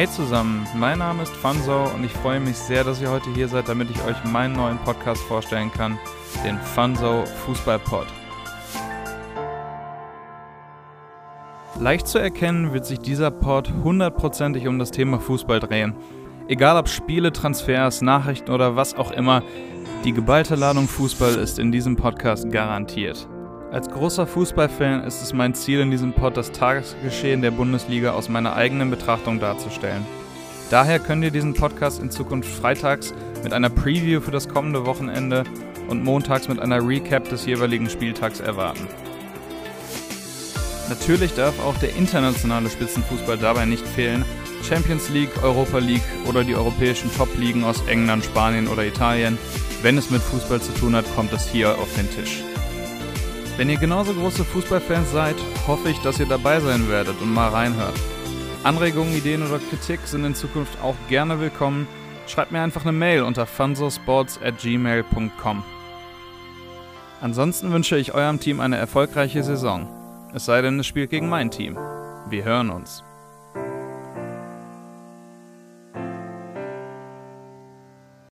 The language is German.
Hey zusammen, mein Name ist Fanso und ich freue mich sehr, dass ihr heute hier seid, damit ich euch meinen neuen Podcast vorstellen kann, den Fanso Fußballpod. Leicht zu erkennen wird sich dieser Pod hundertprozentig um das Thema Fußball drehen. Egal ob Spiele, Transfers, Nachrichten oder was auch immer, die geballte Ladung Fußball ist in diesem Podcast garantiert. Als großer Fußballfan ist es mein Ziel, in diesem Pod das Tagesgeschehen der Bundesliga aus meiner eigenen Betrachtung darzustellen. Daher könnt ihr diesen Podcast in Zukunft freitags mit einer Preview für das kommende Wochenende und montags mit einer Recap des jeweiligen Spieltags erwarten. Natürlich darf auch der internationale Spitzenfußball dabei nicht fehlen. Champions League, Europa League oder die europäischen Top-Ligen aus England, Spanien oder Italien. Wenn es mit Fußball zu tun hat, kommt es hier auf den Tisch. Wenn ihr genauso große Fußballfans seid, hoffe ich, dass ihr dabei sein werdet und mal reinhört. Anregungen, Ideen oder Kritik sind in Zukunft auch gerne willkommen. Schreibt mir einfach eine Mail unter funsosports@gmail.com. Ansonsten wünsche ich eurem Team eine erfolgreiche Saison. Es sei denn, es spielt gegen mein Team. Wir hören uns.